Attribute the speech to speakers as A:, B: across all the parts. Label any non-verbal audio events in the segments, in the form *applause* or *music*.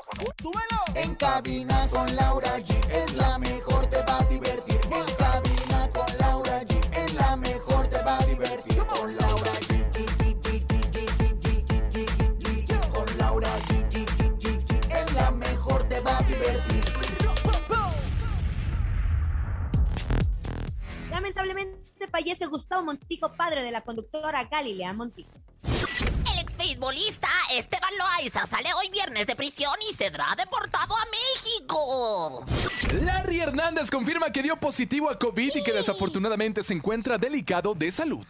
A: micrófono.
B: ¡Súbelo!
C: En cabina con Laura G es la mejor, te va a divertir. En cabina con Laura G es la mejor, te va a divertir. Con Laura G. Con Laura G. Es la mejor, te va a divertir.
D: Lamentablemente fallece Gustavo Montijo, padre de la conductora Galilea Montijo.
E: El exbeisbolista Esteban Loaiza sale hoy viernes de prisión y será deportado a México.
F: Larry Hernández confirma que dio positivo a COVID y que desafortunadamente se encuentra delicado de salud.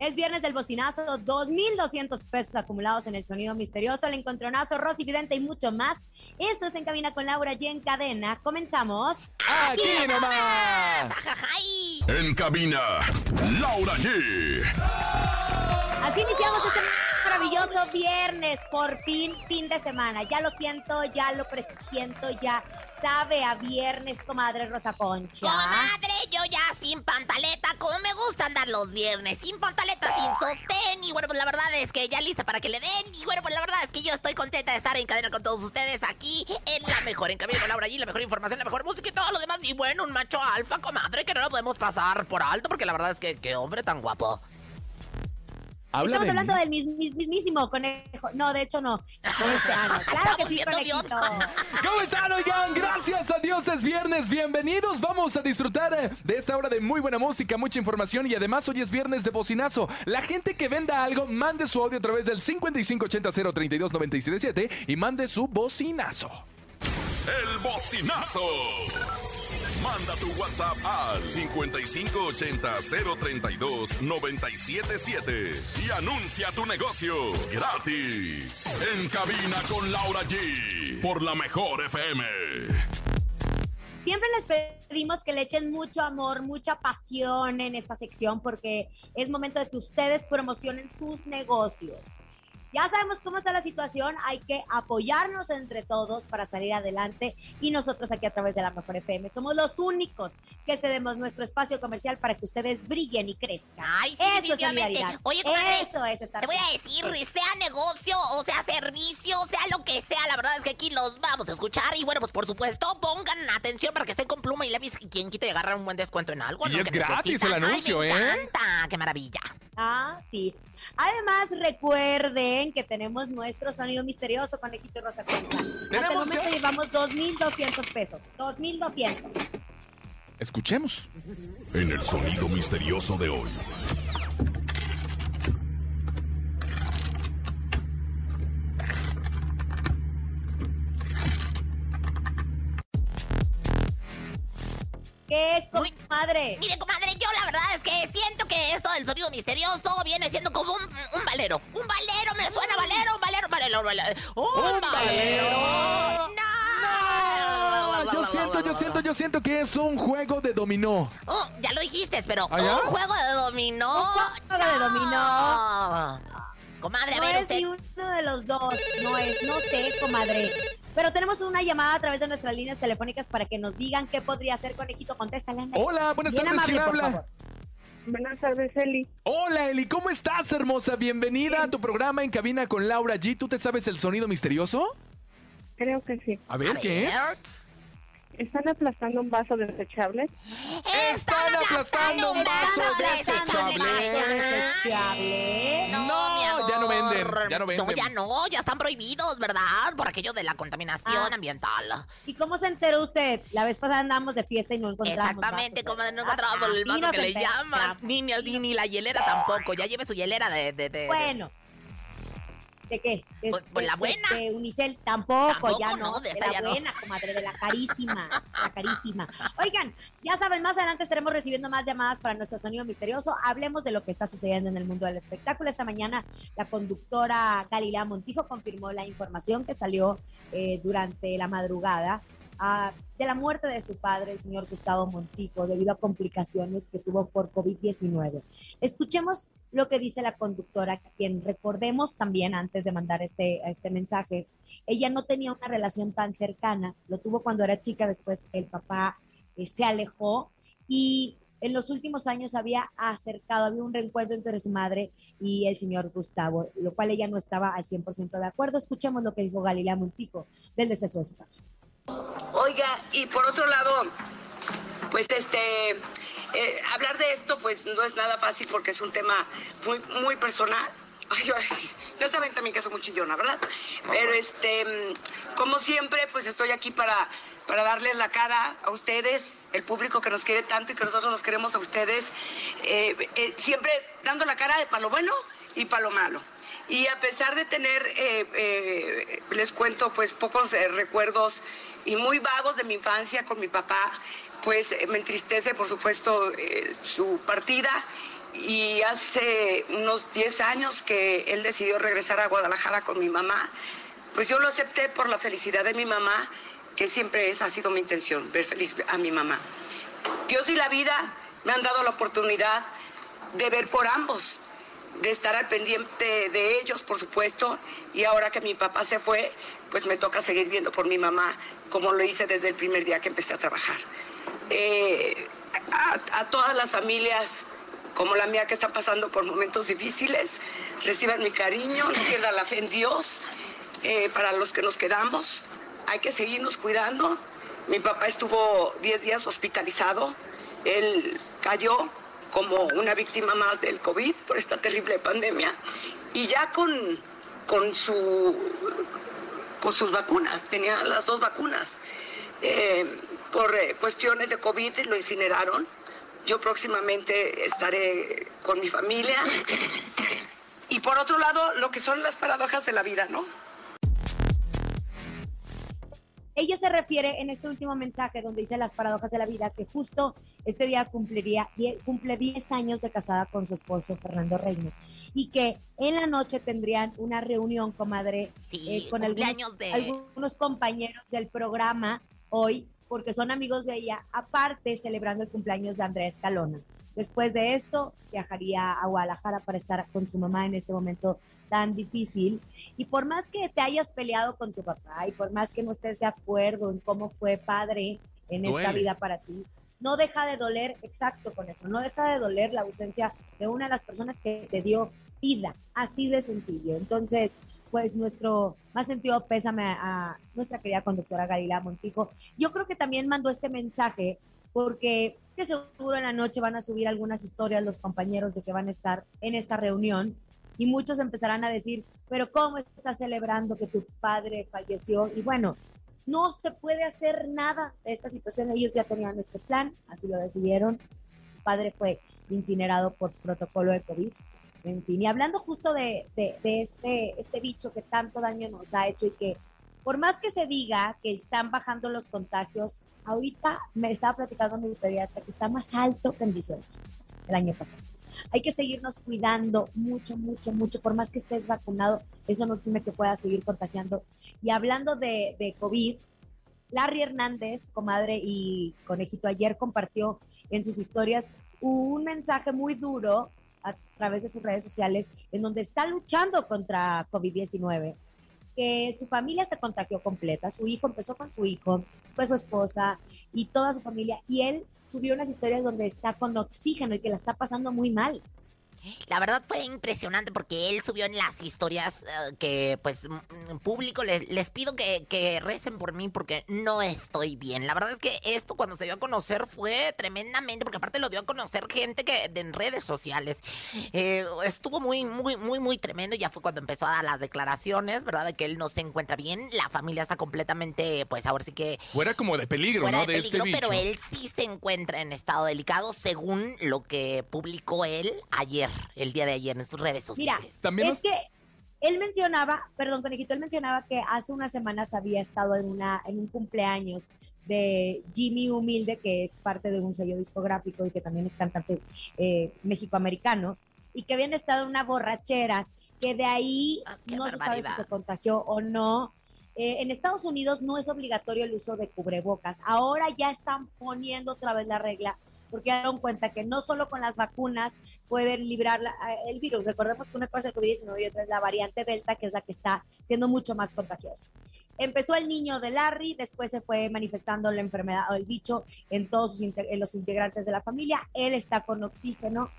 D: Es viernes del bocinazo, 2.200 pesos acumulados en el sonido misterioso, el encontronazo, Rosy Vidente y mucho más. Esto es En Cabina con Laura y en cadena. Comenzamos.
F: ¡Aquí nomás!
E: Ajajay.
G: En cabina, Laura G.
D: Así iniciamos este maravilloso viernes, por fin, fin de semana. Ya lo siento, ya lo presiento, ya sabe a viernes, comadre Rosa Concha.
E: Comadre, yo ya sin pantaleta, como me gusta andar los viernes, sin pantaleta, sin sostén. Y bueno, pues la verdad es que ya lista para que le den. Y bueno, pues la verdad es que yo estoy contenta de estar en cadena con todos ustedes aquí en la mejor, en cabina con Laura G, la mejor información, la mejor música y todo lo demás. Y bueno, un macho alfa, comadre, que no lo podemos pasar por alto, porque la verdad es que qué hombre tan guapo.
F: Habla
D: Estamos
F: de
D: hablando
F: mí.
D: del mis- mis- mismísimo conejo. No, de hecho no. *laughs* Este, ah. Claro que sí, conejito.
F: ¿Cómo están, oigan? Gracias a Dios es viernes. Bienvenidos. Vamos a disfrutar eh, de esta hora de muy buena música, mucha información y además hoy es viernes de bocinazo. La gente que venda algo, mande su audio a través del 5580-032-977 y mande su bocinazo.
G: El bocinazo. Manda tu WhatsApp al 5580-032-977 y anuncia tu negocio gratis. En cabina con Laura G. Por la mejor FM.
D: Siempre les pedimos que le echen mucho amor, mucha pasión en esta sección porque es momento de que ustedes promocionen sus negocios. Ya sabemos cómo está la situación, hay que apoyarnos entre todos para salir adelante y nosotros aquí a través de la Mejor FM somos los únicos que cedemos nuestro espacio comercial para que ustedes brillen y crezcan.
E: Ay, sí,
D: Eso es solidaridad.
E: Oye, comadre,
D: Eso es estar
E: Te voy a decir, sea negocio, o sea servicio, sea lo que sea, la verdad es que aquí los vamos a escuchar. Y bueno, pues por supuesto, pongan atención para que estén con pluma y lápiz. Y quien quite y agarrar un buen descuento en algo.
F: Y es
E: que
F: gratis el anuncio,
E: Ay, me
F: ¿eh?
E: encanta, qué maravilla.
D: Ah, sí. Además, que tenemos nuestro sonido misterioso, conejito y rosa concha. Hasta el momento
F: ya-
D: llevamos 2.200 pesos. 2.200.
F: Escuchemos.
G: En el sonido misterioso de hoy.
D: ¿Qué es,
E: Uy.
D: comadre?
E: La verdad es que siento que esto del sonido misterioso viene siendo como un, un valero. Un valero, me suena valero, un valero, un valero, un valero. ¡Un,
F: ¿Un valero?
E: ¡No!
F: Yo siento, yo siento, yo siento que es un juego de dominó.
E: Oh, ya lo dijiste, pero
F: ¿Ah,
E: un juego de dominó.
D: Un juego de dominó.
E: Comadre, a
D: No
E: ver,
D: es
E: usted.
D: ni uno de los dos. No es, no sé, comadre. Pero tenemos una llamada a través de nuestras líneas telefónicas para que nos digan qué podría hacer, conejito. Contéstale, ándale.
F: Hola, buenas
D: Bien
F: tardes,
D: amable,
F: ¿quién habla?
D: favor.
H: Buenas tardes, Eli.
F: Hola Eli, ¿cómo estás, hermosa? Bienvenida a tu programa en cabina con Laura G. ¿Tú te sabes el sonido misterioso?
H: Creo que sí.
F: A ver,
E: A
F: ¿qué es?
H: ¿Están aplastando un vaso desechable?
F: Están aplastando un vaso
D: Están aplastando un
F: desechable.
D: vaso desechable.
F: No,
E: mi amor.
F: ya no venden, ya no venden.
E: No, ya no, ya están prohibidos, ¿verdad? Por aquello de la contaminación
D: Ah.
E: ambiental.
D: ¿Y cómo se enteró usted? La vez pasada andamos de fiesta y no encontramos
E: Exactamente,
D: vasos,
E: como no encontrábamos el vaso que le llaman. Ni, ni, ni la hielera tampoco. Ya lleve su hielera de... de, de- de-
D: Bueno, ¿De qué? De,
E: Pues- pues
D: de-
E: la buena.
D: De, Unicel tampoco,
E: Tampoco,
D: ya
E: no,
D: no.
E: de ya
D: la
E: no.
D: buena, comadre, de la carísima. la carísima. Oigan, ya saben, más adelante estaremos recibiendo más llamadas para nuestro sonido misterioso. Hablemos de lo que está sucediendo en el mundo del espectáculo. Esta mañana la conductora Galilea Montijo confirmó la información que salió eh, durante la madrugada de la muerte de su padre, el señor Gustavo Montijo, debido a complicaciones que tuvo por COVID-19. Escuchemos lo que dice la conductora, quien recordemos también antes de mandar este, este mensaje, ella no tenía una relación tan cercana, lo tuvo cuando era chica, después el papá eh, se alejó y en los últimos años había acercado, había un reencuentro entre su madre y el señor Gustavo, lo cual ella no estaba al 100% de acuerdo. Escuchemos lo que dijo Galilea Montijo del deceso de su padre.
I: Oiga, y por otro lado, pues este, eh, hablar de esto pues no es nada fácil porque es un tema muy, muy personal. *laughs* Ay, ay, ya saben también que soy muy chillona, ¿verdad? Pero este, mm, como siempre, pues estoy aquí para, para darles la cara a ustedes, el público que nos quiere tanto y que nosotros nos queremos a ustedes, eh, eh, siempre dando la cara para lo bueno y para lo malo. Y a pesar de tener, les cuento, pues pocos recuerdos y muy vagos de mi infancia con mi papá, pues eh, me entristece, por supuesto, eh, su partida. Y hace unos 10 años que él decidió regresar a Guadalajara con mi mamá, pues yo lo acepté por la felicidad de mi mamá, que siempre esa ha sido mi intención, ver feliz a mi mamá. Dios y la vida me han dado la oportunidad de ver por ambos, de estar al pendiente de ellos, por supuesto, y ahora que mi papá se fue, pues me toca seguir viendo por mi mamá, como lo hice desde el primer día que empecé a trabajar. Eh, a, todas las familias como la mía que están pasando por momentos difíciles, reciban mi cariño, no pierdan la fe en Dios, eh, para los que nos quedamos, hay que seguirnos cuidando. Mi papá estuvo 10 días hospitalizado, él cayó como una víctima más del COVID por esta terrible pandemia y ya con, con, su, con sus vacunas, tenía las dos vacunas. Eh, por eh, cuestiones de COVID lo incineraron. Yo próximamente estaré con mi familia. Y por otro lado, lo que son las paradojas de la vida, ¿no?
D: Ella se refiere en este último mensaje donde dice las paradojas de la vida que justo este día cumpliría, cumple 10 años de casada con su esposo Fernando Reino y que en la noche tendrían una reunión, comadre,
E: Sí,
D: eh, con algunos,
E: de...
D: algunos compañeros del programa hoy, porque son amigos de ella, aparte celebrando el cumpleaños de Andrea Escalona. Después de esto, viajaría a Guadalajara para estar con su mamá en este momento tan difícil. Y por más que te hayas peleado con tu papá y por más que no estés de acuerdo en cómo fue padre en esta vida para ti, no deja de doler, exacto con eso, no deja de doler la ausencia de una de las personas que te dio vida, así de sencillo. Entonces, pues nuestro más sentido pésame a, a nuestra querida conductora Galila Montijo. Yo creo que también mandó este mensaje porque que seguro en la noche van a subir algunas historias los compañeros de que van a estar en esta reunión y muchos empezarán a decir, pero ¿cómo estás celebrando que tu padre falleció? Y bueno, no se puede hacer nada de esta situación. Ellos ya tenían este plan, así lo decidieron. Su padre fue incinerado por protocolo de COVID. En fin, y hablando justo de, de- de este, este bicho que tanto daño nos ha hecho y que por más que se diga que están bajando los contagios, ahorita me estaba platicando mi pediatra que está más alto que en diciembre el año pasado. Hay que seguirnos cuidando mucho, mucho, mucho. Por más que estés vacunado, eso no exime que puedas seguir contagiando. Y hablando de, de COVID, Larry Hernández, comadre y conejito, ayer compartió en sus historias un mensaje muy duro a través de sus redes sociales en donde está luchando contra COVID-19 que su familia se contagió completa, su hijo empezó con su hijo, fue su esposa y toda su familia, y él subió unas historias donde está con oxígeno y que la está pasando muy mal.
E: La verdad fue impresionante porque él subió en las historias eh, que, pues, público, les, les pido que, que recen por mí porque no estoy bien. La verdad es que esto cuando se dio a conocer fue tremendamente, porque aparte lo dio a conocer gente que de- en redes sociales. Eh, estuvo muy, muy, muy, muy tremendo. Ya fue cuando empezó a dar las declaraciones, ¿verdad? De que él no se encuentra bien. La familia está completamente, pues, ahora sí que
F: Fuera como de peligro,
E: fuera
F: ¿no?
E: de
F: De
E: peligro,
F: este bicho.
E: pero él sí se encuentra en estado delicado según lo que publicó él ayer, el día de ayer en sus redes
D: Mira.
F: También
D: es que Él mencionaba, perdón, conejito, él mencionaba que hace unas semanas había estado en, una, en un cumpleaños de Jimmy Humilde, que es parte de un sello discográfico y que también es cantante eh, mexicoamericano, y que habían estado en una borrachera, que de ahí
E: Ah,
D: no se sabe si se contagió o no. Eh, en Estados Unidos no es obligatorio el uso de cubrebocas. Ahora ya están poniendo otra vez la regla porque dieron cuenta que no solo con las vacunas pueden librar la- eh, el virus. Recordemos que una cosa es el COVID-19 y otra es la variante Delta, que es la que está siendo mucho más contagiosa. Empezó el niño de Larry, después se fue manifestando la enfermedad o el bicho en todos sus los integrantes de la familia. Él está con oxígeno,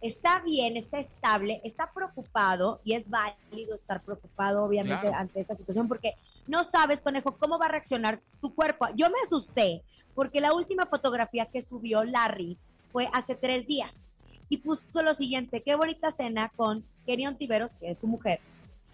D: está bien, está estable, está preocupado y es válido estar preocupado, obviamente,
F: Claro.
D: ante esta situación, porque no sabes, conejo, cómo va a reaccionar tu cuerpo. Yo me asusté porque la última fotografía que subió Larry fue hace tres días y puso lo siguiente, qué bonita cena con Kenny Ontiveros, que es su mujer,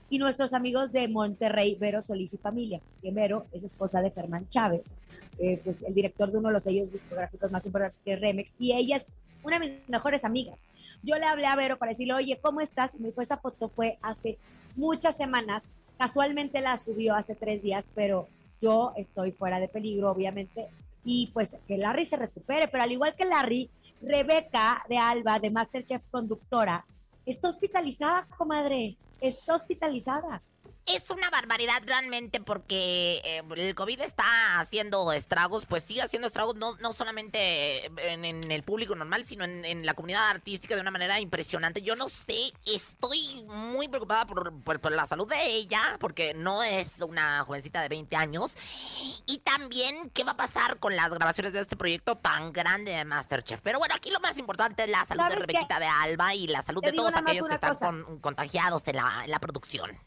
D: y nuestros amigos de Monterrey, Vero Solís y familia, que Vero es esposa de Germán Chávez, eh, pues el director de uno de los sellos discográficos más importantes que es Remex, y ella es una de mis mejores amigas. Yo le hablé a Vero para decirle, oye, ¿cómo estás? Y me dijo, esa foto fue hace muchas semanas, casualmente la subió hace tres días, pero yo estoy fuera de peligro, obviamente, y pues que Larry se recupere, pero al igual que Larry, Rebeca de Alba, de Masterchef conductora, está hospitalizada, comadre, está hospitalizada.
E: Es una barbaridad realmente porque eh, el COVID está haciendo estragos, pues sigue haciendo estragos no, no solamente en, en el público normal, sino en, en la comunidad artística de una manera impresionante. Yo no sé, estoy muy preocupada por, por- por la salud de ella, porque no es una jovencita de 20 años. Y también qué va a pasar con las grabaciones de este proyecto tan grande de Masterchef. Pero bueno, aquí lo más importante es la salud de. Rebequita de Alba y la salud
D: Te
E: de todos aquellos que están con- contagiados en la, en la producción.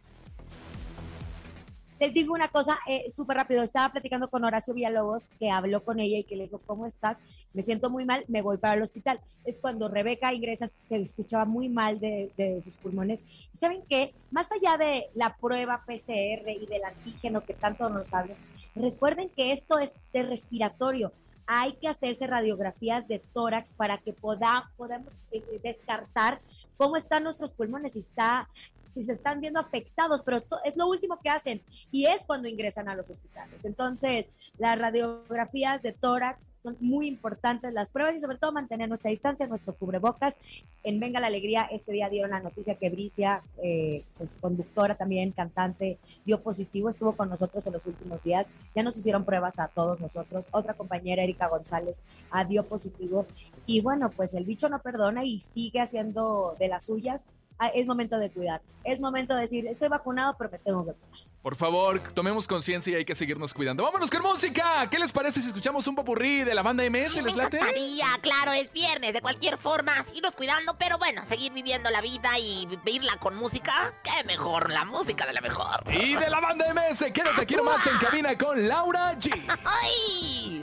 D: Les digo una cosa eh, súper rápido. Estaba platicando con Horacio Villalobos, que habló con ella y que le dijo, ¿cómo estás? Me siento muy mal, me voy para el hospital. Es cuando Rebeca ingresa, se escuchaba muy mal de, de sus pulmones. ¿Y saben qué? Más allá de la prueba PCR y del antígeno que tanto nos hablan, recuerden que esto es de respiratorio. Hay que hacerse radiografías de tórax para que poda- podamos descartar cómo están nuestros pulmones, si, está, si se están viendo afectados, pero es lo último que hacen y es cuando ingresan a los hospitales. Entonces, las radiografías de tórax son muy importantes, las pruebas y sobre todo mantener nuestra distancia, nuestro cubrebocas. En Venga la Alegría, este día dieron la noticia que Bricia, eh, pues conductora también, cantante, dio positivo, estuvo con nosotros en los últimos días. Ya nos hicieron pruebas a todos nosotros. Otra compañera, Erika González, dio positivo. Y bueno, pues el bicho no perdona y sigue haciendo de las suyas. Ah, es momento de cuidar. Es momento de decir, estoy vacunado, pero me tengo que cuidar.
F: Por favor, tomemos conciencia y hay que seguirnos cuidando. ¡Vámonos con música! ¿Qué les parece si escuchamos un popurrí de la banda MS? ¿Les late?
E: encantaría, claro, es viernes, de cualquier forma, irnos cuidando, pero bueno, seguir viviendo la vida y vivirla con música, qué mejor, la música de la mejor.
F: Y de la banda MS, quédate, quiero más en cabina con Laura G. *laughs*
E: ¡Ay!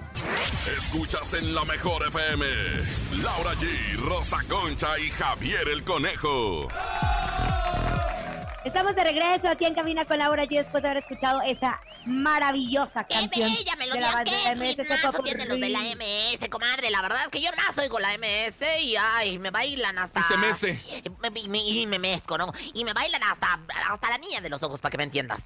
G: Escuchas en la mejor FM. Laura G, Rosa Concha y Javier el Conejo.
D: Estamos de regreso aquí en Cabina con Laura G después de haber escuchado esa maravillosa
E: ¡Qué
D: canción
E: bella
D: de la
E: melodía!
D: banda
E: ¡Qué
D: MS. Este
E: tienen los de la MS, comadre! La verdad es que yo más oigo la MS y ay, me bailan hasta...
F: Y se mece.
E: Y me, y me mezco, ¿no? Y me bailan hasta, hasta la niña de los ojos, para que me entiendas.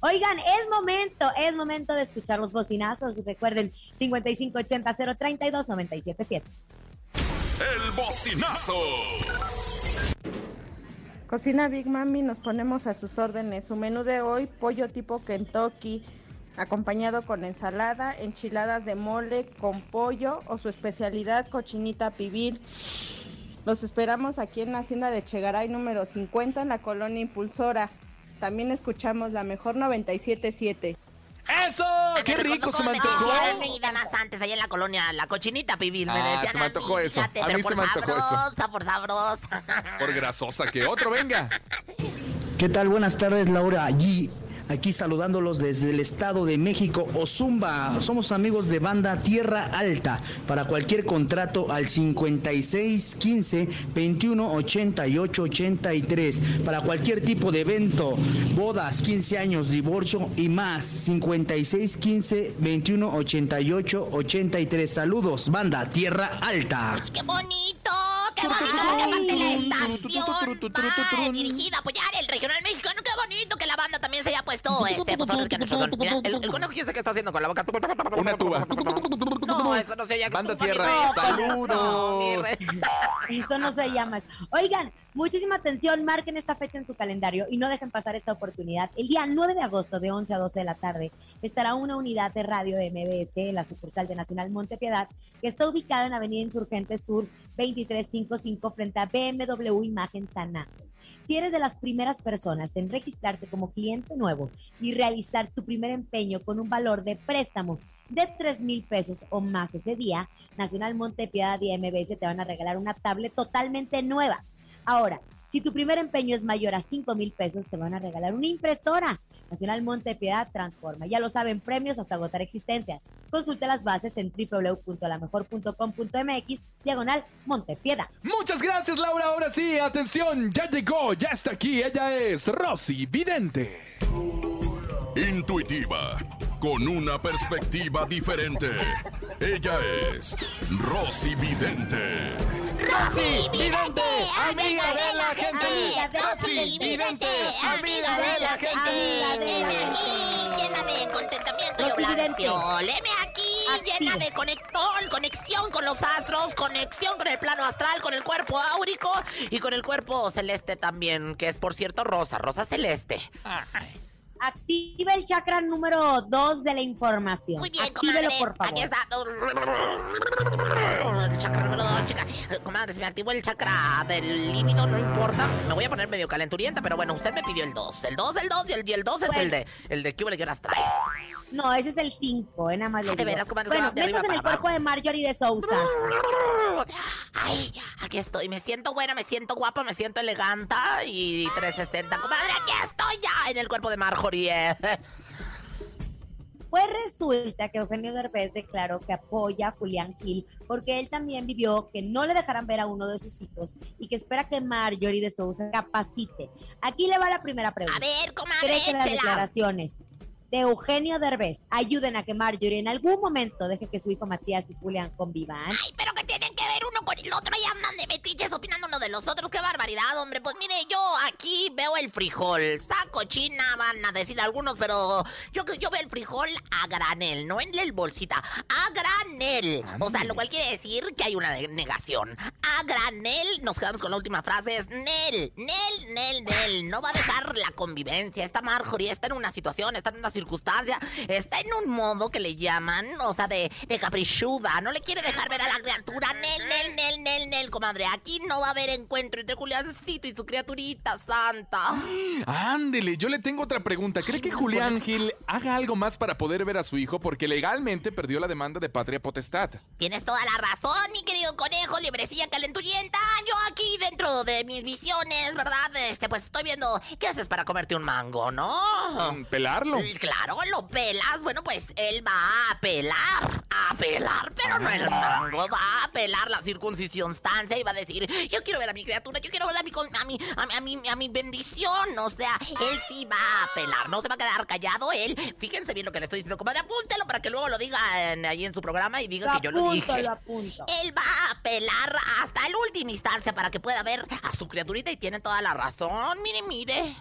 D: Oigan, es momento, es momento de escuchar los bocinazos. Recuerden, 5580-032-977.
G: El bocinazo.
H: Cocina Big Mami, nos ponemos a sus órdenes. Su menú de hoy, pollo tipo Kentucky, acompañado con ensalada, enchiladas de mole con pollo o su especialidad cochinita pibil. Los esperamos aquí en la hacienda de Chegaray número 50 en la colonia Impulsora. También escuchamos la mejor 977.
F: ¡Eso! ¡Qué rico se me antojó!
E: decían y demás antes, allá en la colonia, la cochinita pibil. Me
F: Ah,
E: decían
F: se me
E: a
F: antojó
E: mí,
F: eso.
E: fíjate,
F: A mí se me antojó eso.
E: sabrosa, por sabrosa.
F: Por grasosa que otro, venga.
J: ¿Qué tal? Buenas tardes, Laura. Allí, aquí saludándolos desde el Estado de México, Ozumba. Somos amigos de banda Tierra Alta. Para cualquier contrato al 56 15 21 88 83. Para cualquier tipo de evento, bodas, 15 años, divorcio y más. 56 15 21 88 83. Saludos, banda Tierra Alta.
E: ¡Qué bonito! Qué bonito que aparte la estación va dirigida a apoyar el regional mexicano. Qué bonito que la banda también se haya puesto este, pues ahora es que son- Mira, el, el conejo qué está haciendo con la boca.
F: Una tuba.
E: No, eso no se llama.
F: Banda Tierra, saludos. *laughs*
D: Eso no se llama. Oigan, muchísima atención, marquen esta fecha en su calendario y no dejen pasar esta oportunidad. El día 9 de agosto de 11 a 12 de la tarde estará una unidad de radio de MBS en la sucursal de Nacional Montepiedad que está ubicada en Avenida Insurgente Sur 2355 frente a BMW Imagen San Ángel. Si eres de las primeras personas en registrarte como cliente nuevo y realizar tu primer empeño con un valor de préstamo de 3 mil pesos o más ese día, Nacional Montepiedad y MBS te van a regalar una tablet totalmente nueva. Ahora, si tu primer empeño es mayor a 5 mil pesos, te van a regalar una impresora. Nacional Montepiedad transforma. Ya lo saben, premios hasta agotar existencias. Consulta las bases en www.lamejor.com.mx, diagonal Montepiedad.
F: Muchas gracias, Laura. Ahora sí, atención, ya llegó, ya está aquí. Ella es Rosy Vidente.
G: Intuitiva, con una perspectiva diferente. Ella es Rosy Vidente.
E: Rosy Vidente,
F: amiga de la gente.
E: Amiga
F: Rosy Vidente, amiga de la gente.
E: Heme aquí, llena de contentamiento y oblación. Heme aquí, llena de conectón, conexión con los astros, conexión con el plano astral, con el cuerpo áurico y con el cuerpo celeste también, que es por cierto rosa, rosa celeste.
D: Activa el chakra número 2 de la información.
E: Muy bien,
D: Actívelo,
E: comadre.
D: por favor.
E: Aquí está. El chakra número dos, chica. Comadre, se me activó el chakra del líbido, no importa. Me voy a poner medio calenturienta, pero bueno, usted me pidió el 2. El 2, el 2 y el, y el 2 es
D: Bueno.
E: el de el de qué horas traes.
D: No, ese es el 5, eh, nada más le
E: Ah, de veras, comadre,
D: Bueno, metas en el cuerpo de Marjorie de Sousa.
E: Ay, aquí estoy. Me siento buena, me siento guapa, me siento elegante y 360. Comadre, aquí estoy ya en el cuerpo de Marjorie. *laughs*
D: Pues resulta que Eugenio Derbez declaró que apoya a Julián Gil porque él también vivió que no le dejaran ver a uno de sus hijos y que espera que Marjorie de Sousa capacite. Aquí le va la primera
E: A
D: pregunta.
E: ver, comadre,
D: ¿Cree que las declaraciones de Eugenio Derbez ayuden a que Marjorie en algún momento deje que su hijo Matías y Julián convivan?
E: Ay, pero que tienen que ver uno con el otro y andan de metiches opinando uno de los otros. ¡Qué barbaridad, hombre! Pues mire, yo aquí veo el frijol. Saco china, van a decir algunos, pero yo, yo veo el frijol a granel, no en el bolsita. A granel. O sea, lo cual quiere decir que hay una negación. A granel, nos quedamos con la última frase, es Nel, Nel, Nel, Nel. No va a dejar la convivencia. Esta Marjorie está en una situación, está en una circunstancia, está en un modo que le llaman, o sea, de, de caprichuda. No le quiere dejar ver a la criatura. Nel, Nel, Nel, Nel, Nel, comadre. Aquí no va a haber encuentro entre Juliáncito y su criaturita santa.
F: Ándele, yo le tengo otra pregunta. ¿Cree que Julián Gil haga algo más para poder ver a su hijo? Porque legalmente perdió la demanda de patria potestad.
E: Tienes toda la razón, mi querido conejo, librecilla calenturienta. Yo aquí dentro de mis visiones, ¿verdad? Este, pues estoy viendo qué haces para comerte un mango, ¿no?
F: Mm, ¿Pelarlo?
E: Claro, lo pelas. Bueno, pues él va a pelar, a pelar, pero no el mango. Va a pelar la circuncisión-stancia y va a decir, yo quiero ver a mi criatura, yo quiero ver a mi, a mi, a mi, a mi, bendición. O sea, él sí va a pelar, no se va a quedar callado él. Fíjense bien lo que le estoy diciendo, comadre, apúntelo para que luego lo diga en- ahí en su programa y diga
D: Lo
E: que yo lo dije.
D: lo apunto.
E: Él va a pelar hasta la última instancia para que pueda ver a su criaturita y tiene toda la razón. Mire, mire.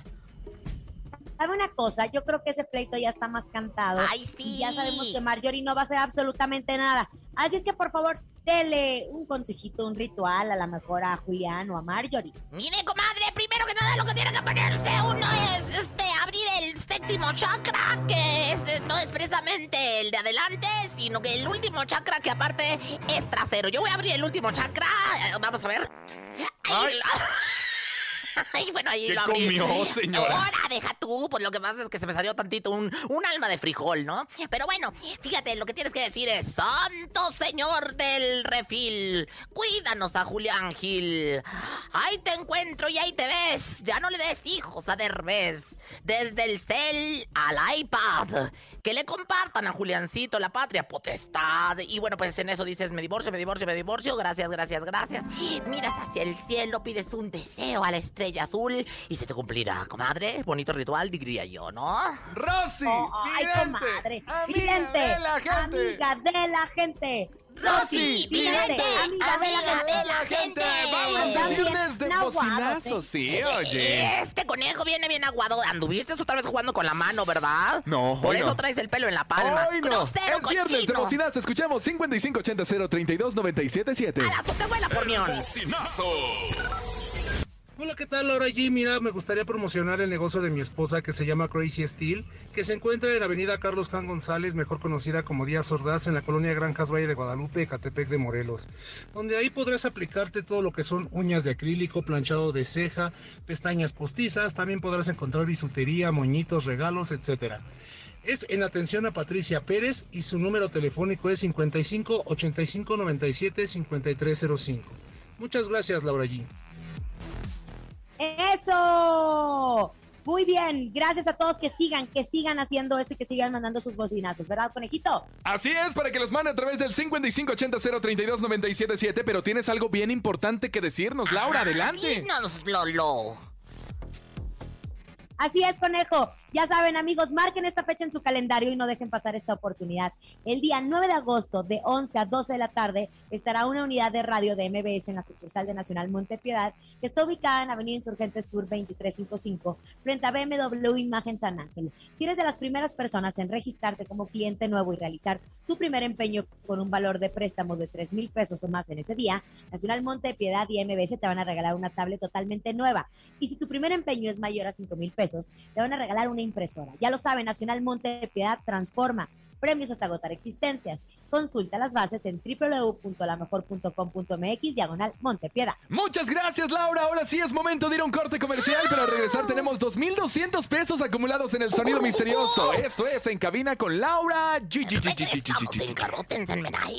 D: ¿Sabe una cosa? Yo creo que ese pleito ya está más cantado.
E: Ay, sí.
D: Y ya sabemos que Marjorie no va a hacer absolutamente nada. Así es que, por favor, dele un consejito, un ritual, a lo mejor a Julián o a Marjorie.
E: Mire, comadre, primero que nada lo que tiene que ponerse uno es este abrir el séptimo chakra, que es, eh, no es precisamente el de adelante, sino que el último chakra que aparte es trasero. Yo voy a abrir el último chakra. eh, Vamos a ver. Ay, *laughs* *laughs* Ay, bueno, ahí
F: ¿Qué
E: lo abrí.
F: comió, señora?
E: Ahora, deja tú. Pues lo que pasa es que se me salió tantito un, un alma de frijol, ¿no? Pero bueno, fíjate, lo que tienes que decir es: Santo Señor del Refil, cuídanos a Julián Gil. Ahí te encuentro y ahí te ves. Ya no le des hijos a Derbez. Desde el cel al iPad. Que le compartan a Juliancito la patria potestad. Y bueno, pues en eso dices: Me divorcio, me divorcio, me divorcio. Gracias, gracias, gracias. Miras hacia el cielo, pides un deseo a la estrella azul y se te cumplirá, comadre. Bonito ritual, diría yo, ¿no?
F: Rosy,
D: Oh, ay,
F: vidente,
D: comadre.
F: amiga
D: Vidente,
F: de la gente.
D: amiga de la gente.
E: Rosy Vidente, amiga de la gente.
F: Vamos,
D: Andan
F: viernes de bocinazo,
D: ¿eh?
F: sí, oye.
E: Este conejo viene bien aguado. Anduviste otra vez jugando con la mano, ¿verdad?
F: No,
E: Por
F: hoy
E: eso
F: no.
E: traes el pelo en la palma.
F: Hoy no.
E: Grosero,
F: Es viernes de bocinazo. Escuchamos 5580 32 977
E: A la por mión.
G: Bocinazo.
K: Hola, ¿qué tal? Laura G. Mira, me gustaría promocionar el negocio de mi esposa que se llama Crazy Steel, que se encuentra en la avenida Carlos Jan González, mejor conocida como Díaz Ordaz, en la colonia Granjas Valle de Guadalupe, Ecatepec de Morelos. Donde ahí podrás aplicarte todo lo que son uñas de acrílico, planchado de ceja, pestañas postizas, también podrás encontrar bisutería, moñitos, regalos, etcétera. Es en atención a Patricia Pérez y su número telefónico es 55 85 97 5305. Muchas gracias, Laura G.
D: ¡Eso! Muy bien, gracias a todos que sigan, que sigan haciendo esto y que sigan mandando sus bocinazos, ¿verdad, conejito?
F: Así es, para que los mande a través del 5580 032 977 pero tienes algo bien importante que decirnos, Laura, adelante.
E: Dinos, Lolo.
D: Así es, conejo. Ya saben, amigos, marquen esta fecha en su calendario y no dejen pasar esta oportunidad. El día 9 de agosto, de 11 a 12 de la tarde, estará una unidad de radio de MBS en la sucursal de Nacional Montepiedad, que está ubicada en Avenida Insurgentes Sur 2355, frente a BMW Imagen San Ángel. Si eres de las primeras personas en registrarte como cliente nuevo y realizar tu primer empeño con un valor de préstamo de 3 mil pesos o más en ese día, Nacional Montepiedad y MBS te van a regalar una tablet totalmente nueva. Y si tu primer empeño es mayor a 5 mil pesos, te van a regalar una impresora. Ya lo saben, Nacional Montepiedad transforma. Premios hasta agotar existencias. Consulta las bases en www.lamejor.com.mx diagonal Montepiedad.
F: Muchas gracias, Laura. Ahora sí es momento de ir a un corte comercial, pero al regresar tenemos 2.200 pesos acumulados en el sonido misterioso. Esto es En Cabina con Laura
E: en.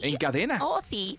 F: En cadena.
E: Oh, sí.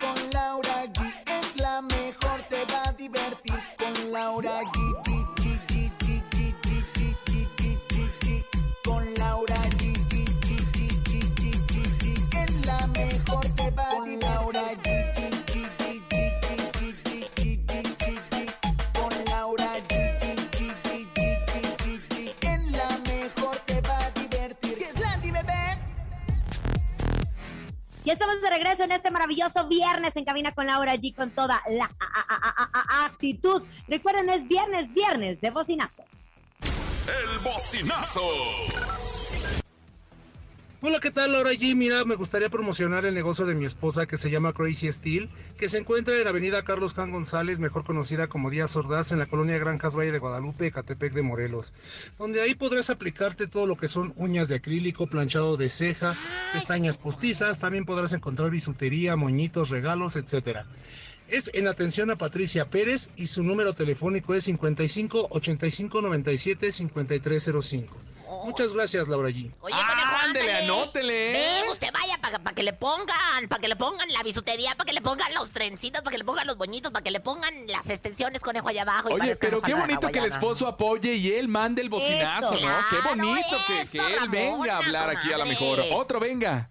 D: Estamos de regreso en este maravilloso viernes en cabina con Laura G con toda la actitud. Recuerden, es viernes, viernes de bocinazo.
G: El bocinazo.
K: Hola, ¿qué tal? Laura G. Mira, me gustaría promocionar el negocio de mi esposa que se llama Crazy Steel, que se encuentra en la avenida Carlos Jan González, mejor conocida como Díaz Ordaz, en la colonia Granjas Valle de Guadalupe, Ecatepec de Morelos. Donde ahí podrás aplicarte todo lo que son uñas de acrílico, planchado de ceja, pestañas postizas, también podrás encontrar bisutería, moñitos, regalos, etcétera. Es en atención a Patricia Pérez y su número telefónico es 55 85 97 5305. Muchas gracias, Laura G.
E: Oye, conejo,
F: Ándele,
E: ándale.
F: anótele.
E: Ve, usted vaya para que le pongan, para que le pongan la bisutería, para que le pongan los trencitos, para que le pongan los boñitos, para que le pongan las extensiones, conejo, allá abajo. y
F: Oye, pero qué bonito que el esposo apoye y él mande el bocinazo,
D: Eso.
F: ¿no? Qué bonito que, él
E: Ramona,
F: venga a hablar aquí a la mejor. Otro venga.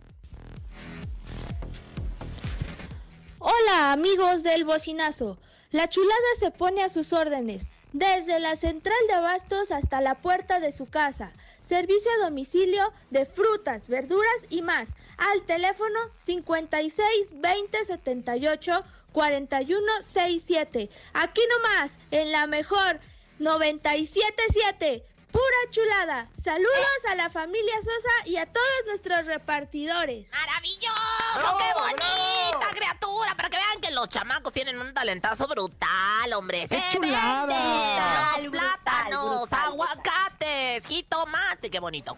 L: Hola amigos del bocinazo. La chulada se pone a sus órdenes, desde la central de abastos hasta la puerta de su casa. Servicio a domicilio de frutas, verduras y más. Al teléfono 56 20 78 41 67. Aquí nomás, en la mejor 977. Pura chulada. Saludos a la familia Sosa y a todos nuestros repartidores.
E: ¡Maravilloso!
F: ¡Bravo,
E: ¡Qué bonita
F: bravo!
E: criatura! Para que vean que los chamacos tienen un talentazo brutal, hombre. ¡Se
F: chulada!
D: Brutal,
E: Los plátanos,
D: brutal,
E: aguacates, jitomate. ¡Qué bonito!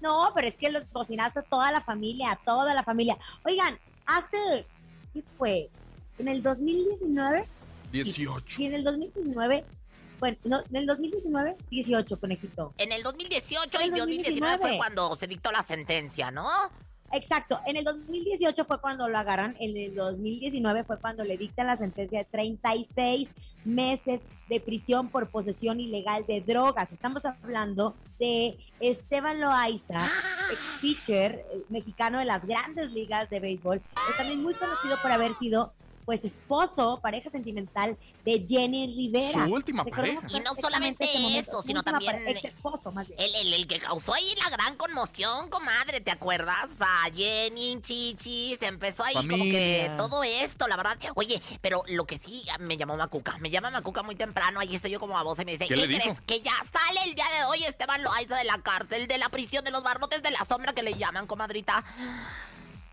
D: No, pero es que los bocinazo toda la familia, toda la familia. Oigan, hace, ¿qué fue? En el 2019,
F: 18.
D: sí, en el 2019, bueno, no, en el 2019, 18, conejito.
E: En el 2018
D: En
E: y
D: el
E: 2019 fue
D: 2019.
E: cuando se dictó la sentencia, ¿no?
D: Exacto, en el 2018 fue cuando lo agarran, en el 2019 fue cuando le dictan la sentencia de 36 meses de prisión por posesión ilegal de drogas. Estamos hablando de Esteban Loaiza, ex pitcher eh, mexicano de las grandes ligas de béisbol, pero también muy conocido por haber sido pues esposo, pareja sentimental de Jenny Rivera.
F: Su última
D: Recordemos
F: pareja.
E: Y no solamente
D: ese momento,
E: eso, sino también-
D: ex esposo más bien.
E: El, el, el que causó ahí la gran conmoción, comadre, ¿te acuerdas? A Jenny, Chichi, se empezó ahí como que todo esto, la verdad. Oye, pero lo que sí me llamó Macuca, me llama Macuca muy temprano, ahí estoy yo como babosa y me dice,
F: ¿Qué le dijo?
E: crees? Que ya sale el día de hoy Esteban Loaiza de la cárcel, de la prisión, de los barrotes de la sombra que le llaman, comadrita.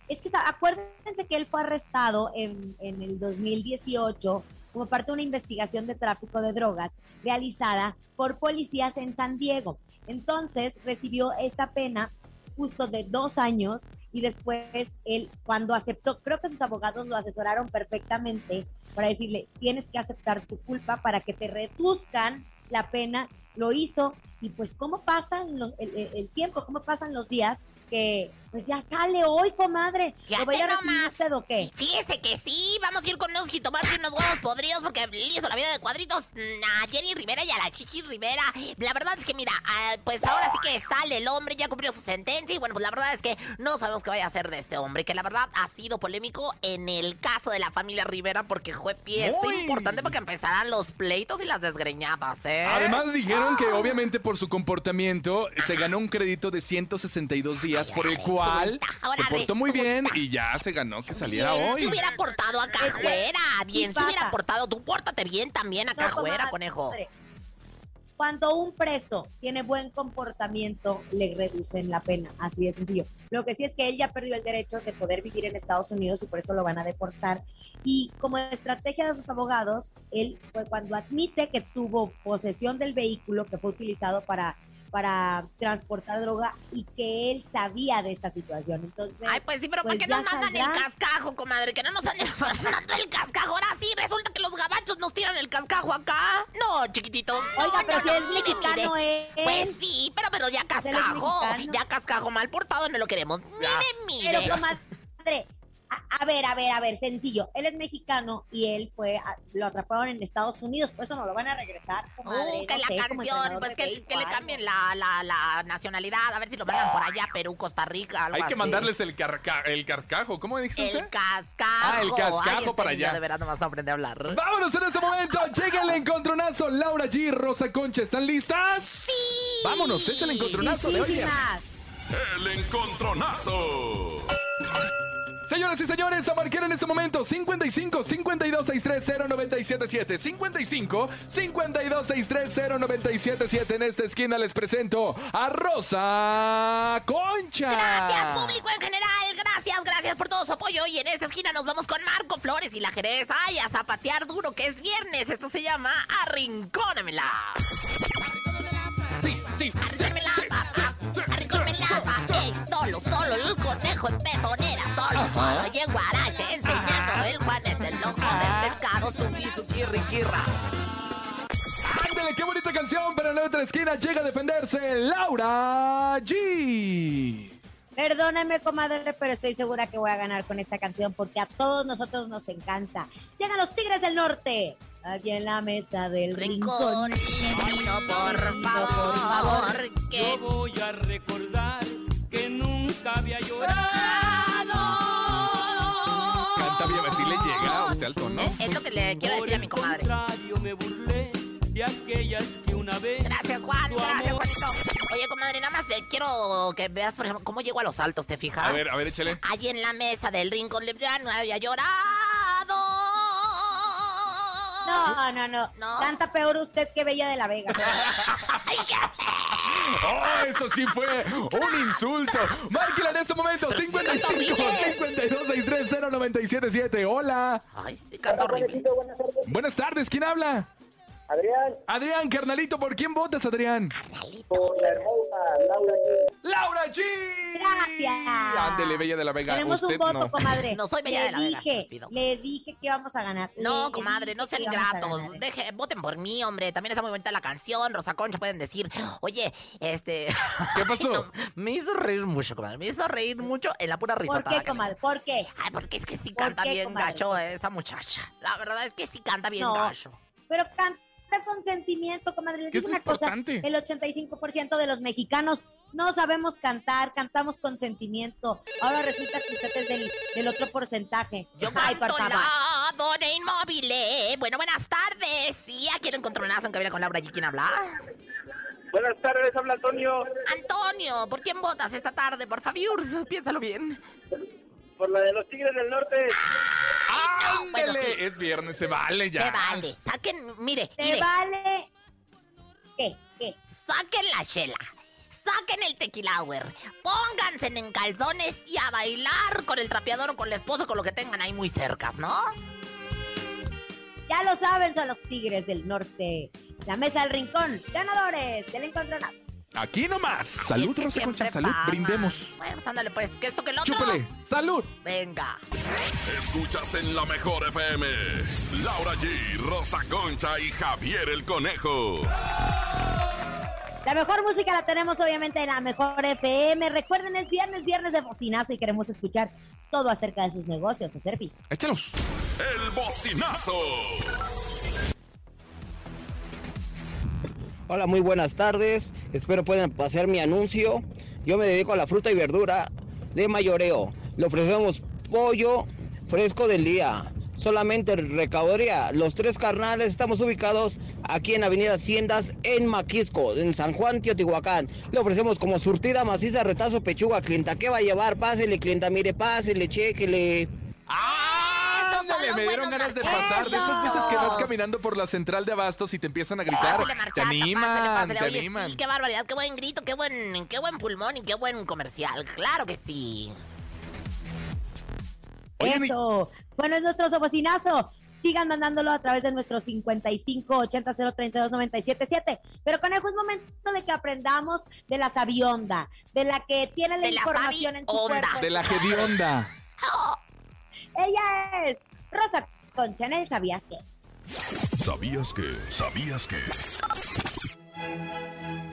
D: Es que acuérdense que él fue arrestado en, en el 2018 como parte de una investigación de tráfico de drogas realizada por policías en San Diego. Entonces recibió esta pena justo de dos años y después él cuando aceptó, creo que sus abogados lo asesoraron perfectamente para decirle, tienes que aceptar tu culpa para que te reduzcan la pena, lo hizo y pues cómo pasan los, el- el tiempo, cómo pasan los días que pues ya sale hoy, comadre. ¿Lo va a ir a
E: Fíjate
D: recibir
E: nomás.
D: usted o qué?
E: Fíjese que sí, vamos a ir con unos jitomates y unos huevos podridos porque le hizo la vida de cuadritos a Jenny Rivera y a la Chichi Rivera. La verdad es que, mira, ah, pues ahora sí que sale el hombre, ya cumplió su sentencia y bueno, pues la verdad es que no sabemos qué vaya a hacer de este hombre, que la verdad ha sido polémico en el caso de la familia Rivera porque fue pieza
F: Muy.
E: importante para que empezaran los pleitos y las desgreñadas, ¿eh?
F: Además dijeron que obviamente por su comportamiento se ganó un crédito de 162 días por el cual
E: ahora
F: se portó muy bien y ya se ganó que saliera
E: bien
F: hoy.
E: se hubiera portado acá
D: Es que-
E: afuera, bien se hubiera portado. Tú pórtate bien también acá
D: No,
E: afuera,
D: comadre.
E: conejo.
D: Cuando un preso tiene buen comportamiento, le reducen la pena, así de sencillo. Lo que sí es que él ya perdió el derecho de poder vivir en Estados Unidos y por eso lo van a deportar. Y como estrategia de sus abogados, él fue cuando admite que tuvo posesión del vehículo que fue utilizado para para transportar droga y que él sabía de esta situación. Entonces,
E: Ay, pues sí, pero
D: pues
E: ¿para qué nos mandan
D: saldrá.
E: el cascajo, comadre? Que no nos anden mandando el cascajo. Ahora sí, resulta que los gabachos nos tiran el cascajo acá. No, chiquititos. no,
D: Oiga, pero
E: no,
D: si
E: no,
D: es mexicano él.
E: Pues sí, pero, pero ya cascajo. Ya cascajo mal portado no lo queremos. Mire, mire.
D: Pero comadre, a, a ver, a ver, a ver, sencillo. Él es mexicano y él fue, a- lo atraparon en Estados Unidos, por eso no lo van a regresar, comadre.
E: Uh, que
D: no
E: la
D: sé,
E: canción, pues que, le cambien la, la, la nacionalidad, a ver si lo mandan por allá, Perú, Costa Rica, algo
F: Hay que
E: así.
F: mandarles el, carca- el carcajo. ¿Cómo dijiste
E: El
F: usted?
E: cascajo.
F: Ah, el cascajo
E: Ay,
F: para allá.
E: De verdad no vas a aprender a hablar.
F: Vámonos en este momento. Llega el encontronazo. Laura G, Rosa Concha, ¿están listas? Sí. Vámonos, es el encontronazo de hoy.
G: El encontronazo.
F: Señoras y señores, a marcar en este momento 55 52 63 0977 55 52 63 0977 En esta esquina les presento a Rosa Concha.
E: Gracias, público en general. Gracias, gracias por todo su apoyo. Y en esta esquina nos vamos con Marco Flores y la Jerez. Ay, a zapatear duro, que es viernes. Esto se llama Arrincónemela.
F: Sí, sí,
E: solo, solo el conejo en pezonera. Solo, solo y en guarache. Enseñando el juanete, el ojo del pescado. Suki, suki, riquirra.
F: Ándale, qué bonita canción, pero en la otra esquina llega a defenderse Laura G.
D: Perdóname, comadre, pero estoy segura que voy a ganar con esta canción porque a todos nosotros nos encanta. Llegan los Tigres del Norte. Aquí en la mesa del rincón.
E: Rincón. Ay, no, por
D: Por
E: favor.
D: favor.
E: Que
M: voy a recordar que nunca había llorado.
F: Canta bien, así le llega a usted al tono.
E: Es lo que le quiero decir a mi comadre.
M: contrario, me burlé de aquellas que una vez.
E: Gracias, Juan. Gracias,
M: amor-
E: Juanito. Oye, comadre, nada más eh, quiero que veas, por ejemplo, cómo llego a los altos, ¿te fijas?
F: A ver, a ver, échale.
E: Allí en la mesa del rincón ya no había llorado.
D: No, no, no,
E: No.
D: Canta peor usted que Bella de la Vega. *laughs*
F: ¡Oh, eso sí fue un insulto! Márquela en este momento, 55 52 63 0977 Hola.
E: Ay, sí, canta horrible.
F: Buenas tardes, ¿quién habla?
N: Adrián,
F: Adrián, carnalito, ¿por quién votas, Adrián?
N: por la hermosa Laura G.
F: ¡Laura G!
D: Gracias.
F: Ándele, Bella de la Vega.
D: Tenemos un voto,
F: no.
D: comadre.
E: No soy Bella
D: le
E: de la Vega,
D: dije,
E: pido.
D: le dije que íbamos a ganar.
E: No,
D: Le
E: comadre, no sean
D: ganar.
E: Deje, voten por mí, hombre. También está muy bonita la canción. Rosa Concha pueden decir, oye, este.
F: ¿Qué *laughs* pasó?
E: No, me hizo reír mucho, comadre. Me hizo reír mucho en la pura risota.
D: ¿Por qué, comadre? ¿Por qué?
E: Ay, porque es que sí
D: ¿Por
E: canta
D: qué,
E: bien
D: comadre?
E: gacho esa muchacha. La verdad es que sí canta bien
D: No.
E: gacho.
D: Pero canta con sentimiento, comadre. Le
F: ¿Qué
D: digo
F: es lo
D: una cosa,
F: importante?
D: el 85% de los mexicanos no sabemos cantar, cantamos con sentimiento. Ahora resulta que usted es del, del otro porcentaje.
E: Yo
D: Ay, por favor.
E: inmóvil. Bueno, buenas tardes. Sí, aquí era un controlazo en cabina con Laura. ¿Y quién habla?
N: Buenas tardes, habla Antonio.
E: Antonio, ¿por quién votas esta tarde? Por favor, piénsalo bien.
N: Por la de los Tigres del Norte.
F: Ándele, es viernes, se vale ya.
E: Se vale. Saquen, mire, mire.
D: vale. ¿Qué? ¿Qué?
E: Saquen la chela. Saquen el tequilauer. Pónganse en calzones y a bailar con el trapeador o con el esposo, con lo que tengan ahí muy cerca, ¿no?
D: Ya lo saben, son los Tigres del Norte. La mesa del rincón, ganadores del encontronazo.
F: Aquí nomás. Salud, Rosa Concha, salud. Brindemos.
E: Bueno, pues ándale, pues, que esto que el otro.
F: Chúpele. Salud.
E: Venga.
G: Escuchas en la mejor FM. Laura G, Rosa Concha y Javier el Conejo.
D: La mejor música la tenemos obviamente en la mejor FM. Recuerden, es viernes, viernes de bocinazo y queremos escuchar todo acerca de sus negocios o servicios.
F: Échalos.
G: El bocinazo.
O: Hola, muy buenas tardes. Espero puedan pasar mi anuncio. Yo me dedico a la fruta y verdura de mayoreo. Le ofrecemos pollo fresco del día. Solamente recaudaría los tres carnales. Estamos ubicados aquí en Avenida Haciendas en Maquisco, en San Juan, Teotihuacán. Le ofrecemos como surtida maciza, retazo, pechuga, clienta. ¿Qué va a llevar? Pásele, clienta, mire, pásele, chequele.
F: Ándale, me dieron ganas de pasar. De esas veces que vas caminando por la central de abastos y te empiezan a gritar.
E: Pásale,
F: Te animan,
E: pásale,
F: te.
E: Oye,
F: animan.
E: Sí, qué barbaridad, qué buen grito, qué buen, qué buen pulmón y qué buen comercial. Claro que sí.
D: Eso. Bueno, es nuestro sobocinazo. Sigan mandándolo a través de nuestro 55 80 032 97 7. Pero conejo, es momento de que aprendamos de la sabionda, de la que tiene la
E: De la
D: información en su cuerpo.
F: De la hedionda. *laughs*
D: Ella es Rosa Concha en el ¿Sabías qué?
G: ¿Sabías que? ¿Sabías que?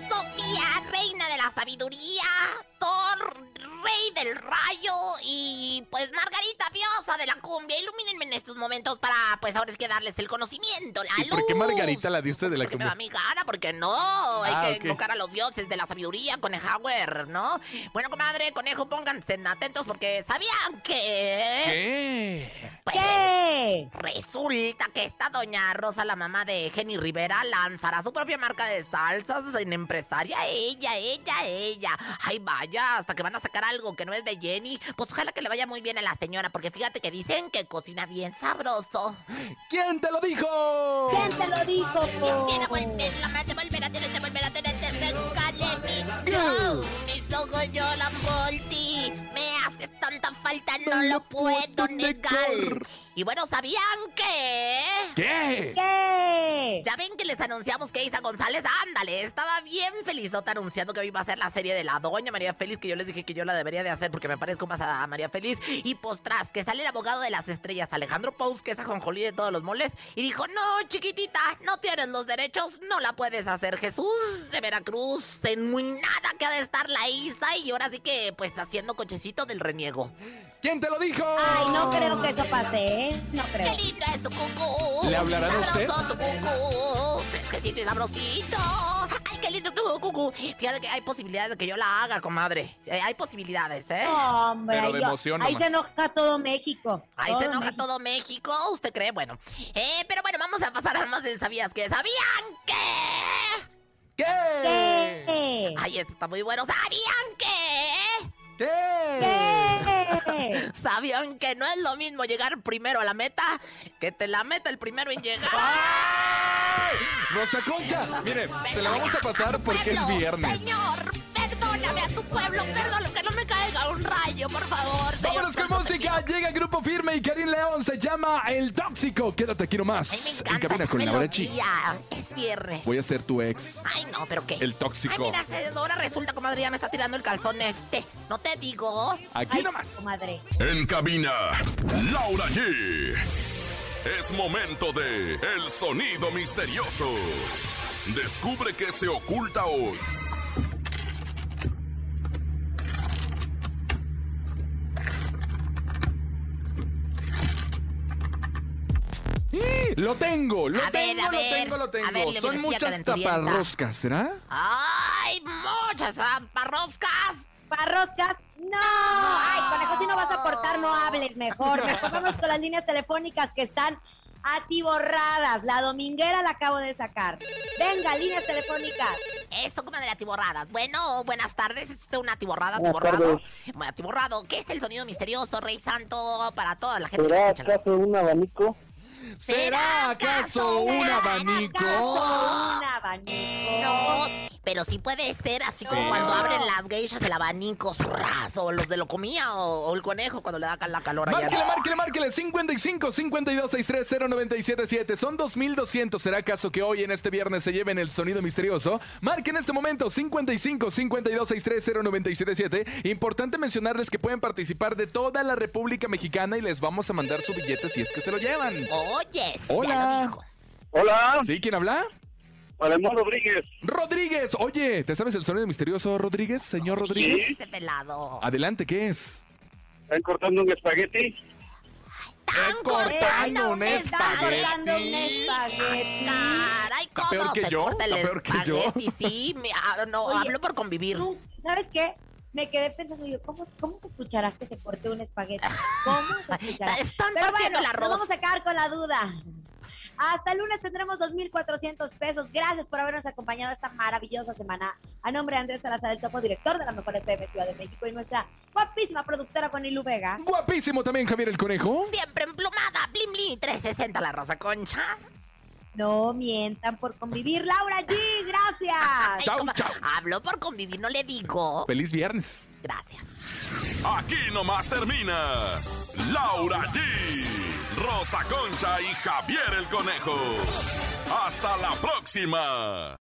E: Sofía, reina de la sabiduría. Thor, rey del rayo. Y pues Margarita, diosa de la cumbia. Ilumínenme en estos momentos para, pues ahora es que darles el conocimiento, la
F: ¿Y por
E: luz.
F: qué Margarita, la diosa de la
E: Porque me da
F: cumbia?
E: mi gana, porque no. Hay
F: Ah,
E: que
F: ok.
E: invocar a los dioses de la sabiduría, Conejauer, ¿no? Bueno, comadre, conejo, pónganse atentos porque ¿sabían que...?
F: ¿Qué?
E: Pues,
D: ¿Qué?
E: Resulta que esta doña Rosa, la mamá de Jenny Rivera, lanzará su propia marca de salsas en empresaria. Ella, ella, ella. Ay, vaya, hasta que van a sacar algo que no es de Jenny. Pues ojalá que le vaya muy bien a la señora, porque fíjate que dicen que cocina bien sabroso.
F: ¿Quién te lo dijo?
D: ¿Quién te lo dijo?
E: Quiero volver, la mente a a flow. Mis ojos lloran por ti. Me hace tanta falta, no lo puedo negar. Y bueno, ¿sabían que?
F: ¿Qué?
D: ¿Qué?
E: Ya ven que les anunciamos que Isa González, ándale, estaba bien felizota anunciando que iba a hacer la serie de la doña María Félix, que yo les dije que yo la debería de hacer porque me parezco más a María Félix. Y pues tras que sale el abogado de las estrellas, Alejandro Pous, que es ajonjolí de todos los moles, y dijo, no, chiquitita, no tienes los derechos, no la puedes hacer. Jesús de Veracruz, en muy nada que ha de estar la Isa, y ahora sí que, pues, haciendo cochecito del reniego.
F: ¿Quién te lo dijo?
D: Ay, no creo que eso pase, ¿eh? No creo.
E: ¡Qué lindo es tu cucú!
F: ¿Le hablarán a usted?
E: Tu cucú! Fresquecito y sabrosito. ¡Ay, qué lindo tu cucú! Fíjate que hay posibilidades de que yo la haga, comadre. Eh, hay posibilidades, ¿eh?
D: Hombre,
F: Pero
D: ahí,
F: de
D: yo-
F: emoción
D: ahí
F: nomás.
D: se enoja todo México.
E: Ahí
D: todo
E: se enoja
D: México.
E: todo México, ¿usted cree? Bueno, eh, pero bueno, vamos a pasar a más del ¿Sabías que? ¿Sabían que?
F: ¿Qué?
D: ¿Qué?
E: Ay, esto está muy bueno. ¿Sabían que?
F: ¿Qué?
D: ¿Qué? *laughs*
E: ¿Sabían que no es lo mismo llegar primero a la meta que te la meta el primero en llegar?
F: ¡Ay! Rosa Concha, mire, te la vamos a pasar porque es viernes.
E: Señor, perdóname a tu pueblo, perdóname que no me caiga un rayo, por favor. señor,
F: Vámonos con música. Llega el grupo firme y Karim León se llama El Tóxico. Quédate, quiero más.
E: Ay, me
F: en cabina con Laura Chi.
E: Es viernes.
F: Voy a ser tu ex.
E: Ay, no, ¿pero qué?
F: El tóxico.
E: Ay, mira, ahora resulta, comadre, ya me está tirando el calzón este. ¿No te digo?
F: Aquí
D: Ay,
F: nomás.
D: comadre.
G: En cabina, Laura G. Es momento de El Sonido Misterioso. Descubre qué se oculta hoy.
F: Lo tengo, lo
E: A ver,
F: tengo,
E: a
F: lo
E: ver.
F: tengo, lo
E: A ver,
F: tengo. Son muchas taparroscas, ¿será?
E: ¡Ay, Concha, ¿ah, ¿parroscas?
D: ¡No! Ay, conejo, si no vas a cortar, no hables mejor. *laughs* Mejor vamos con las líneas telefónicas que están atiborradas. La dominguera la acabo de sacar. Venga, líneas telefónicas.
E: Esto como de atiborradas. Bueno, buenas tardes. ¿Es usted una atiborrada, atiborrado?
N: tardes.
E: Bueno, atiborrado. ¿Qué es el sonido misterioso, Rey Santo, para toda la gente? que
N: ¿Será acaso un abanico?
F: ¿Será acaso un abanico?
D: Un abanico.
E: No, pero sí puede ser así como cuando abren las geishas el abanico, zurras, o los de lo comía, o, o el conejo cuando le da la calor.
F: Márquele, márquele, márquele. 55 52 63 0977. Son 2200. ¿Será acaso que hoy en este viernes se lleven el sonido misterioso? Marque en este momento 55 52 63 0977. Importante mencionarles que pueden participar de toda la República Mexicana y les vamos a mandar su billete si es que se lo llevan.
E: Oyes.
F: Hola.
N: Hola.
F: ¿Sí? ¿Quién habla?
N: Alemán Rodríguez.
F: Rodríguez. Oye, ¿te sabes el sonido misterioso, Rodríguez? Señor Rodríguez.
E: Ese pelado.
F: Adelante, ¿qué es?
N: ¿Están cortando un espagueti?
F: cortando un
D: Está cortando un
F: espagueti.
D: espagueti.
E: Caray,
F: Está
E: ¿cómo
F: peor que
E: se
F: yo,
E: corta el
F: está peor que yo.
E: espagueti? Sí, me- ah, no,
D: Oye,
E: hablo por convivir.
D: Tú, ¿sabes qué? Me quedé pensando yo, ¿cómo, ¿cómo se escuchará que se corte un espagueti? *laughs* ¿Cómo se escuchará?
E: Están
D: Pero bueno,
E: el arroz.
D: nos vamos a quedar con la duda. Hasta el lunes tendremos 2.400 pesos. Gracias por habernos acompañado esta maravillosa semana. A nombre de Andrés Salazar, el topo director de la Mejor FM Ciudad de México y nuestra guapísima productora Juanilu Vega.
F: Guapísimo también, Javier el Conejo.
E: Siempre emplumada, blim blim, 360 la rosa concha.
D: No mientan por convivir. Laura G, gracias.
F: Chau, chau.
E: Hablo por convivir, no le digo.
F: Feliz viernes.
E: Gracias.
G: Aquí nomás termina Laura G, Rosa Concha y Javier el Conejo. Hasta la próxima.